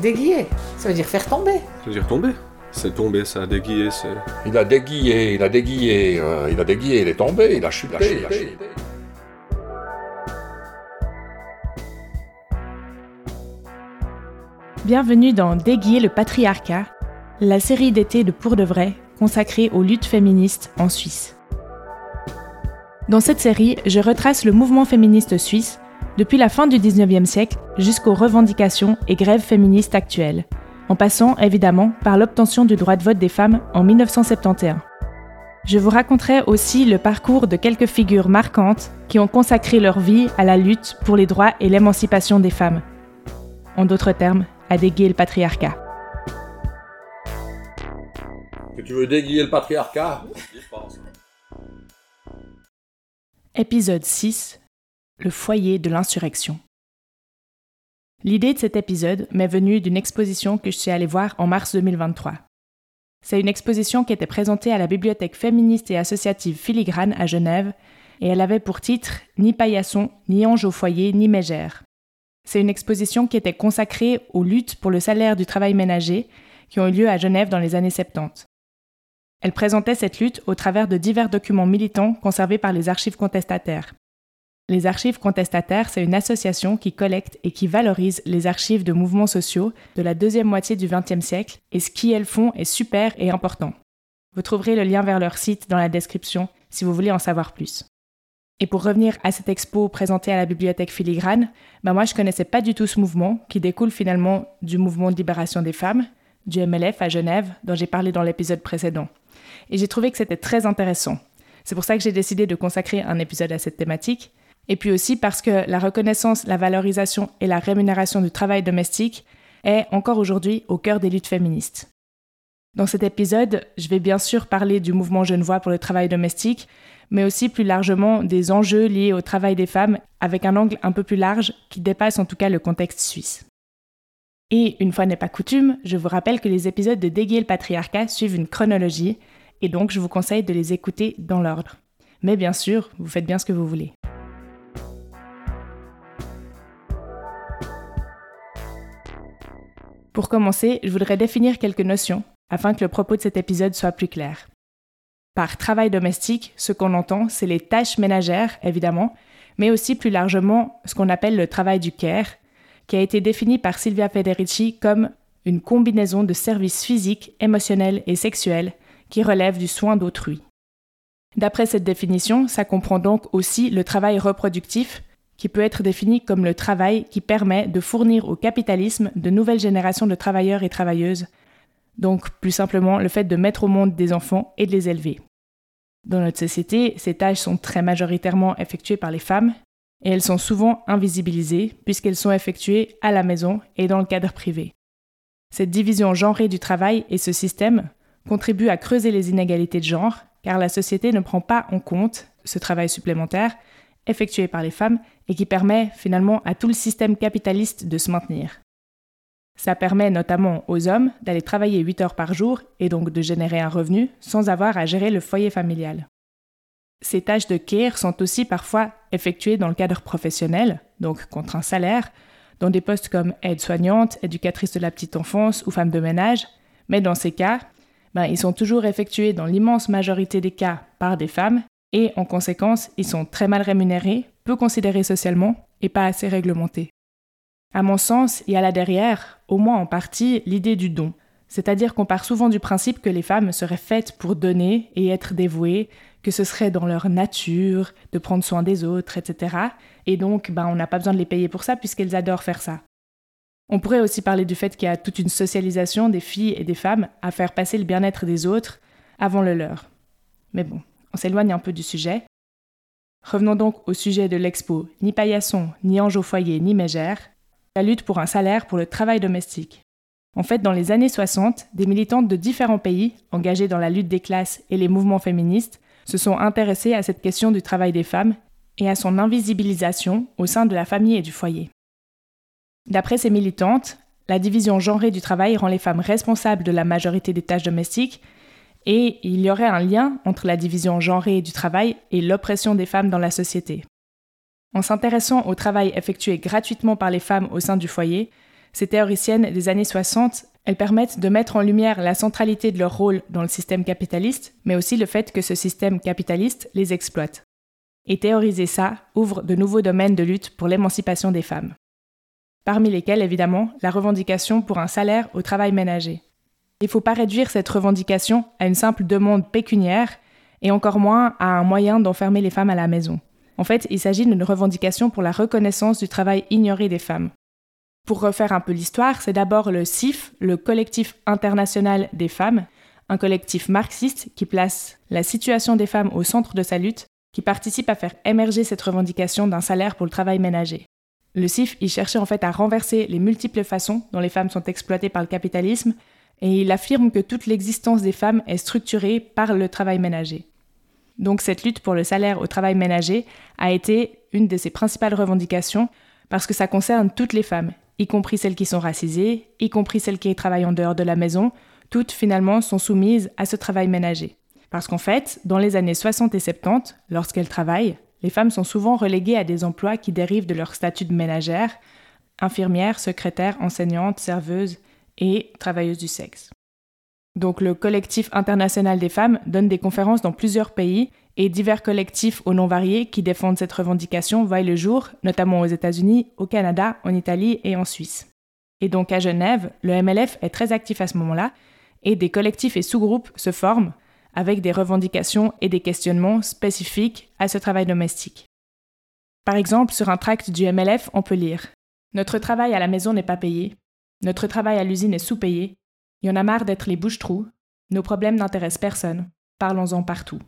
Déguiller, ça veut dire faire tomber. Ça veut dire tomber. C'est tomber, ça, déguiller, c'est. Il a déguillé, il a déguillé, euh, il a déguillé, il est tombé, il a chuté, il a chuté. Bienvenue dans Déguiller le patriarcat, la série d'été de Pour de vrai consacrée aux luttes féministes en Suisse. Dans cette série, je retrace le mouvement féministe suisse depuis la fin du 19e siècle jusqu'aux revendications et grèves féministes actuelles, en passant évidemment par l'obtention du droit de vote des femmes en 1971. Je vous raconterai aussi le parcours de quelques figures marquantes qui ont consacré leur vie à la lutte pour les droits et l'émancipation des femmes. En d'autres termes, à déguer le patriarcat. Que tu veux déguiller le patriarcat? Épisode 6 Le foyer de l'insurrection. L'idée de cet épisode m'est venue d'une exposition que je suis allée voir en mars 2023. C'est une exposition qui était présentée à la bibliothèque féministe et associative Filigrane à Genève et elle avait pour titre Ni paillasson, ni ange au foyer, ni mégère. C'est une exposition qui était consacrée aux luttes pour le salaire du travail ménager qui ont eu lieu à Genève dans les années 70. Elle présentait cette lutte au travers de divers documents militants conservés par les archives contestataires. Les archives contestataires, c'est une association qui collecte et qui valorise les archives de mouvements sociaux de la deuxième moitié du XXe siècle, et ce qu'elles font est super et important. Vous trouverez le lien vers leur site dans la description si vous voulez en savoir plus. Et pour revenir à cette expo présentée à la bibliothèque Filigrane, ben moi je connaissais pas du tout ce mouvement qui découle finalement du mouvement de libération des femmes, du MLF à Genève, dont j'ai parlé dans l'épisode précédent et j'ai trouvé que c'était très intéressant. C'est pour ça que j'ai décidé de consacrer un épisode à cette thématique, et puis aussi parce que la reconnaissance, la valorisation et la rémunération du travail domestique est encore aujourd'hui au cœur des luttes féministes. Dans cet épisode, je vais bien sûr parler du mouvement Genevois pour le travail domestique, mais aussi plus largement des enjeux liés au travail des femmes avec un angle un peu plus large qui dépasse en tout cas le contexte suisse. Et une fois n'est pas coutume, je vous rappelle que les épisodes de Déguer le patriarcat suivent une chronologie, et donc je vous conseille de les écouter dans l'ordre. Mais bien sûr, vous faites bien ce que vous voulez. Pour commencer, je voudrais définir quelques notions afin que le propos de cet épisode soit plus clair. Par travail domestique, ce qu'on entend, c'est les tâches ménagères, évidemment, mais aussi plus largement ce qu'on appelle le travail du care, qui a été défini par Silvia Federici comme une combinaison de services physiques, émotionnels et sexuels qui relève du soin d'autrui. D'après cette définition, ça comprend donc aussi le travail reproductif, qui peut être défini comme le travail qui permet de fournir au capitalisme de nouvelles générations de travailleurs et travailleuses, donc plus simplement le fait de mettre au monde des enfants et de les élever. Dans notre société, ces tâches sont très majoritairement effectuées par les femmes, et elles sont souvent invisibilisées puisqu'elles sont effectuées à la maison et dans le cadre privé. Cette division genrée du travail et ce système contribue à creuser les inégalités de genre, car la société ne prend pas en compte ce travail supplémentaire effectué par les femmes et qui permet finalement à tout le système capitaliste de se maintenir. Ça permet notamment aux hommes d'aller travailler 8 heures par jour et donc de générer un revenu sans avoir à gérer le foyer familial. Ces tâches de care sont aussi parfois effectuées dans le cadre professionnel, donc contre un salaire, dans des postes comme aide-soignante, éducatrice de la petite enfance ou femme de ménage, mais dans ces cas, ben, ils sont toujours effectués dans l'immense majorité des cas par des femmes et en conséquence, ils sont très mal rémunérés, peu considérés socialement et pas assez réglementés. À mon sens, il y a là derrière, au moins en partie, l'idée du don. C'est-à-dire qu'on part souvent du principe que les femmes seraient faites pour donner et être dévouées, que ce serait dans leur nature de prendre soin des autres, etc. Et donc, ben, on n'a pas besoin de les payer pour ça puisqu'elles adorent faire ça. On pourrait aussi parler du fait qu'il y a toute une socialisation des filles et des femmes à faire passer le bien-être des autres avant le leur. Mais bon, on s'éloigne un peu du sujet. Revenons donc au sujet de l'expo Ni paillasson, ni ange au foyer, ni mégère, la lutte pour un salaire pour le travail domestique. En fait, dans les années 60, des militantes de différents pays, engagées dans la lutte des classes et les mouvements féministes, se sont intéressées à cette question du travail des femmes et à son invisibilisation au sein de la famille et du foyer. D'après ces militantes, la division genrée du travail rend les femmes responsables de la majorité des tâches domestiques et il y aurait un lien entre la division genrée du travail et l'oppression des femmes dans la société. En s'intéressant au travail effectué gratuitement par les femmes au sein du foyer, Ces théoriciennes des années 60, elles permettent de mettre en lumière la centralité de leur rôle dans le système capitaliste, mais aussi le fait que ce système capitaliste les exploite. Et théoriser ça ouvre de nouveaux domaines de lutte pour l'émancipation des femmes. Parmi lesquels, évidemment, la revendication pour un salaire au travail ménager. Il ne faut pas réduire cette revendication à une simple demande pécuniaire et encore moins à un moyen d'enfermer les femmes à la maison. En fait, il s'agit d'une revendication pour la reconnaissance du travail ignoré des femmes. Pour refaire un peu l'histoire, c'est d'abord le CIF, le collectif international des femmes, un collectif marxiste qui place la situation des femmes au centre de sa lutte, qui participe à faire émerger cette revendication d'un salaire pour le travail ménager. Le CIF y cherchait en fait à renverser les multiples façons dont les femmes sont exploitées par le capitalisme, et il affirme que toute l'existence des femmes est structurée par le travail ménager. Donc cette lutte pour le salaire au travail ménager a été une de ses principales revendications parce que ça concerne toutes les femmes, y compris celles qui sont racisées, y compris celles qui travaillent en dehors de la maison, toutes finalement sont soumises à ce travail ménager. Parce qu'en fait, dans les années 60 et 70, lorsqu'elles travaillent, les femmes sont souvent reléguées à des emplois qui dérivent de leur statut de ménagère, infirmière, secrétaire, enseignante, serveuse et travailleuse du sexe. Donc le collectif international des femmes donne des conférences dans plusieurs pays et divers collectifs aux noms variés qui défendent cette revendication voient le jour, notamment aux États-Unis, au Canada, en Italie et en Suisse. Et donc à Genève, le MLF est très actif à ce moment-là et des collectifs et sous-groupes se forment avec des revendications et des questionnements spécifiques à ce travail domestique. Par exemple, sur un tract du MLF, on peut lire Notre travail à la maison n'est pas payé, notre travail à l'usine est sous-payé, il y en a marre d'être les bouches-trous, nos problèmes n'intéressent personne, parlons-en partout.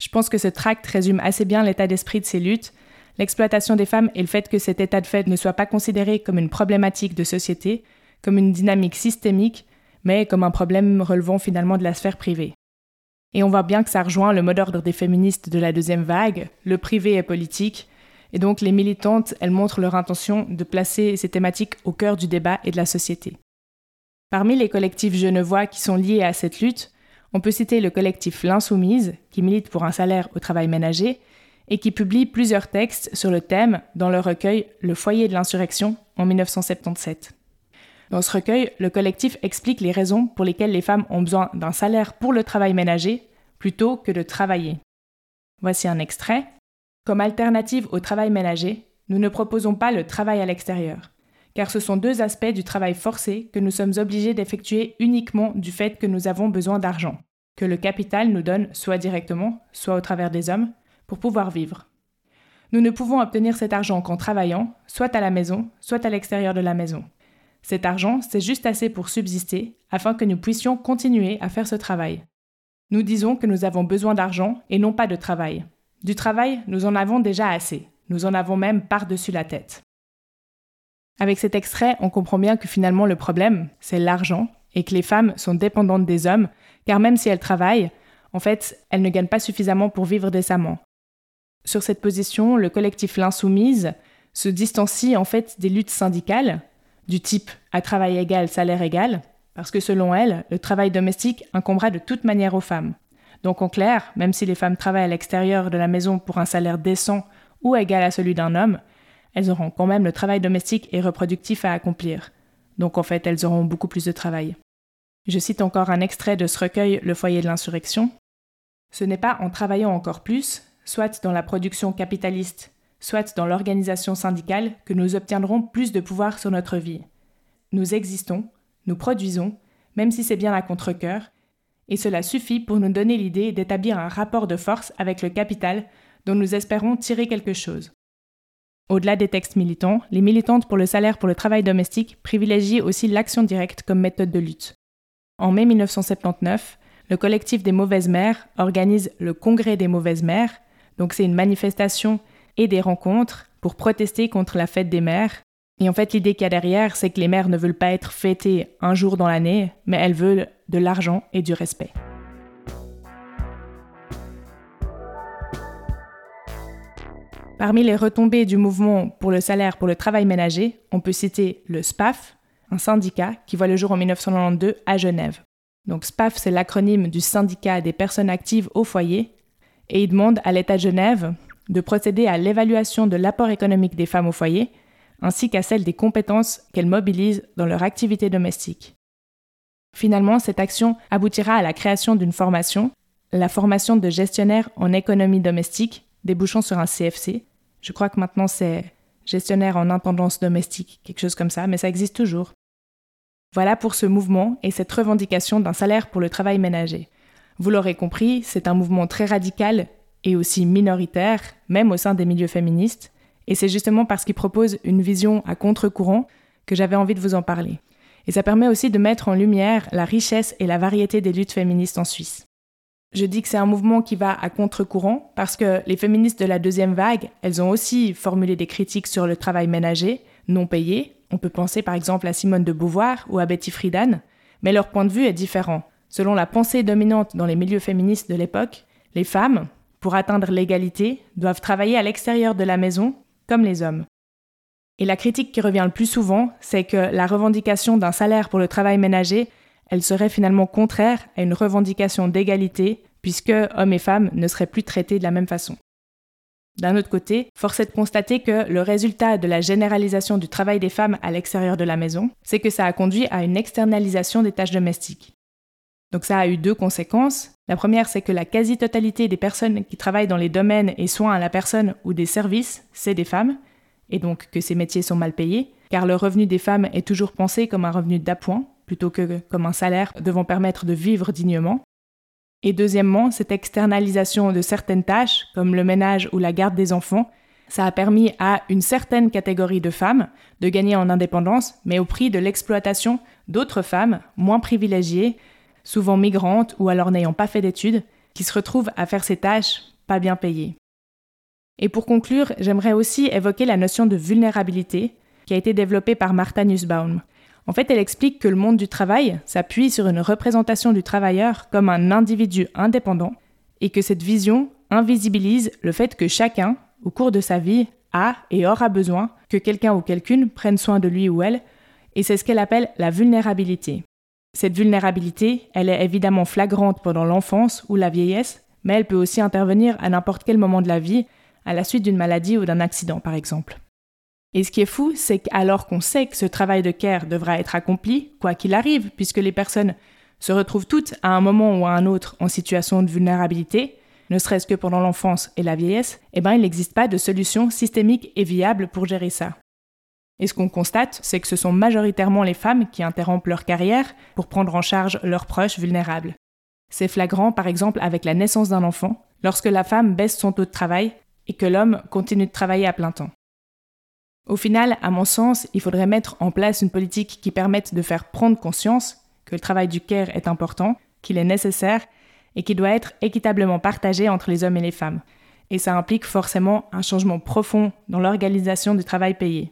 Je pense que ce tract résume assez bien l'état d'esprit de ces luttes, l'exploitation des femmes et le fait que cet état de fait ne soit pas considéré comme une problématique de société, comme une dynamique systémique, mais comme un problème relevant finalement de la sphère privée. Et on voit bien que ça rejoint le mot d'ordre des féministes de la deuxième vague, le privé est politique, et donc les militantes, elles montrent leur intention de placer ces thématiques au cœur du débat et de la société. Parmi les collectifs genevois qui sont liés à cette lutte, on peut citer le collectif L'Insoumise, qui milite pour un salaire au travail ménager, et qui publie plusieurs textes sur le thème dans le recueil Le foyer de l'insurrection en 1977. Dans ce recueil, le collectif explique les raisons pour lesquelles les femmes ont besoin d'un salaire pour le travail ménager plutôt que de travailler. Voici un extrait. Comme alternative au travail ménager, nous ne proposons pas le travail à l'extérieur, car ce sont deux aspects du travail forcé que nous sommes obligés d'effectuer uniquement du fait que nous avons besoin d'argent, que le capital nous donne soit directement, soit au travers des hommes, pour pouvoir vivre. Nous ne pouvons obtenir cet argent qu'en travaillant, soit à la maison, soit à l'extérieur de la maison. Cet argent, c'est juste assez pour subsister, afin que nous puissions continuer à faire ce travail. Nous disons que nous avons besoin d'argent et non pas de travail. Du travail, nous en avons déjà assez. Nous en avons même par-dessus la tête. Avec cet extrait, on comprend bien que finalement le problème, c'est l'argent et que les femmes sont dépendantes des hommes, car même si elles travaillent, en fait, elles ne gagnent pas suffisamment pour vivre décemment. Sur cette position, le collectif L'Insoumise se distancie en fait des luttes syndicales, du type à travail égal, salaire égal, parce que selon elle, le travail domestique incombera de toute manière aux femmes. Donc en clair, même si les femmes travaillent à l'extérieur de la maison pour un salaire décent ou égal à celui d'un homme, elles auront quand même le travail domestique et reproductif à accomplir. Donc en fait, elles auront beaucoup plus de travail. Je cite encore un extrait de ce recueil Le foyer de l'insurrection. Ce n'est pas en travaillant encore plus, soit dans la production capitaliste, soit dans l'organisation syndicale, que nous obtiendrons plus de pouvoir sur notre vie. Nous existons, nous produisons, même si c'est bien à contre-coeur, et cela suffit pour nous donner l'idée d'établir un rapport de force avec le capital dont nous espérons tirer quelque chose. Au-delà des textes militants, les militantes pour le salaire pour le travail domestique privilégient aussi l'action directe comme méthode de lutte. En mai 1979, le collectif des mauvaises mères organise le Congrès des mauvaises mères, donc c'est une manifestation et des rencontres pour protester contre la fête des mères. Et en fait, l'idée qu'il y a derrière, c'est que les mères ne veulent pas être fêtées un jour dans l'année, mais elles veulent de l'argent et du respect. Parmi les retombées du mouvement pour le salaire pour le travail ménager, on peut citer le SPAF, un syndicat qui voit le jour en 1992 à Genève. Donc SPAF, c'est l'acronyme du syndicat des personnes actives au foyer, et il demande à l'État de Genève de procéder à l'évaluation de l'apport économique des femmes au foyer, ainsi qu'à celle des compétences qu'elles mobilisent dans leur activité domestique. Finalement, cette action aboutira à la création d'une formation, la formation de gestionnaire en économie domestique, débouchant sur un CFC. Je crois que maintenant c'est gestionnaire en intendance domestique, quelque chose comme ça, mais ça existe toujours. Voilà pour ce mouvement et cette revendication d'un salaire pour le travail ménager. Vous l'aurez compris, c'est un mouvement très radical et aussi minoritaire, même au sein des milieux féministes, et c'est justement parce qu'il propose une vision à contre-courant que j'avais envie de vous en parler. Et ça permet aussi de mettre en lumière la richesse et la variété des luttes féministes en Suisse. Je dis que c'est un mouvement qui va à contre-courant parce que les féministes de la deuxième vague, elles ont aussi formulé des critiques sur le travail ménager, non payé. On peut penser par exemple à Simone de Beauvoir ou à Betty Friedan, mais leur point de vue est différent. Selon la pensée dominante dans les milieux féministes de l'époque, les femmes, pour atteindre l'égalité, doivent travailler à l'extérieur de la maison, comme les hommes. Et la critique qui revient le plus souvent, c'est que la revendication d'un salaire pour le travail ménager, elle serait finalement contraire à une revendication d'égalité, puisque hommes et femmes ne seraient plus traités de la même façon. D'un autre côté, force est de constater que le résultat de la généralisation du travail des femmes à l'extérieur de la maison, c'est que ça a conduit à une externalisation des tâches domestiques. Donc ça a eu deux conséquences. La première, c'est que la quasi-totalité des personnes qui travaillent dans les domaines et soins à la personne ou des services, c'est des femmes, et donc que ces métiers sont mal payés, car le revenu des femmes est toujours pensé comme un revenu d'appoint, plutôt que comme un salaire devant permettre de vivre dignement. Et deuxièmement, cette externalisation de certaines tâches, comme le ménage ou la garde des enfants, ça a permis à une certaine catégorie de femmes de gagner en indépendance, mais au prix de l'exploitation d'autres femmes moins privilégiées, souvent migrantes ou alors n'ayant pas fait d'études, qui se retrouvent à faire ces tâches pas bien payées. Et pour conclure, j'aimerais aussi évoquer la notion de vulnérabilité qui a été développée par Martha Nussbaum. En fait, elle explique que le monde du travail s'appuie sur une représentation du travailleur comme un individu indépendant et que cette vision invisibilise le fait que chacun, au cours de sa vie, a et aura besoin que quelqu'un ou quelqu'une prenne soin de lui ou elle, et c'est ce qu'elle appelle la vulnérabilité. Cette vulnérabilité, elle est évidemment flagrante pendant l'enfance ou la vieillesse, mais elle peut aussi intervenir à n'importe quel moment de la vie à la suite d'une maladie ou d'un accident par exemple. Et ce qui est fou, c'est qu'alors qu'on sait que ce travail de care devra être accompli, quoi qu'il arrive, puisque les personnes se retrouvent toutes à un moment ou à un autre en situation de vulnérabilité, ne serait-ce que pendant l'enfance et la vieillesse, eh ben il n'existe pas de solution systémique et viable pour gérer ça. Et ce qu'on constate, c'est que ce sont majoritairement les femmes qui interrompent leur carrière pour prendre en charge leurs proches vulnérables. C'est flagrant par exemple avec la naissance d'un enfant, lorsque la femme baisse son taux de travail et que l'homme continue de travailler à plein temps. Au final, à mon sens, il faudrait mettre en place une politique qui permette de faire prendre conscience que le travail du care est important, qu'il est nécessaire et qu'il doit être équitablement partagé entre les hommes et les femmes. Et ça implique forcément un changement profond dans l'organisation du travail payé.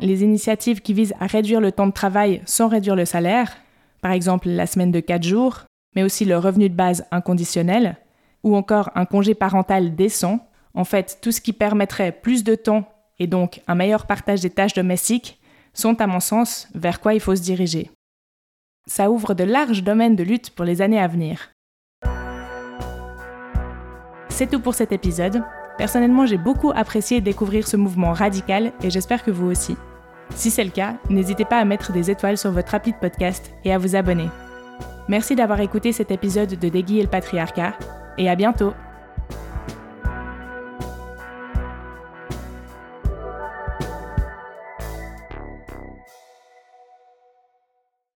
Les initiatives qui visent à réduire le temps de travail sans réduire le salaire, par exemple la semaine de 4 jours, mais aussi le revenu de base inconditionnel, ou encore un congé parental décent, en fait, tout ce qui permettrait plus de temps et donc un meilleur partage des tâches domestiques sont, à mon sens, vers quoi il faut se diriger. Ça ouvre de larges domaines de lutte pour les années à venir. C'est tout pour cet épisode. Personnellement, j'ai beaucoup apprécié découvrir ce mouvement radical et j'espère que vous aussi. Si c'est le cas, n'hésitez pas à mettre des étoiles sur votre rapide podcast et à vous abonner. Merci d'avoir écouté cet épisode de Déguy et le patriarcat et à bientôt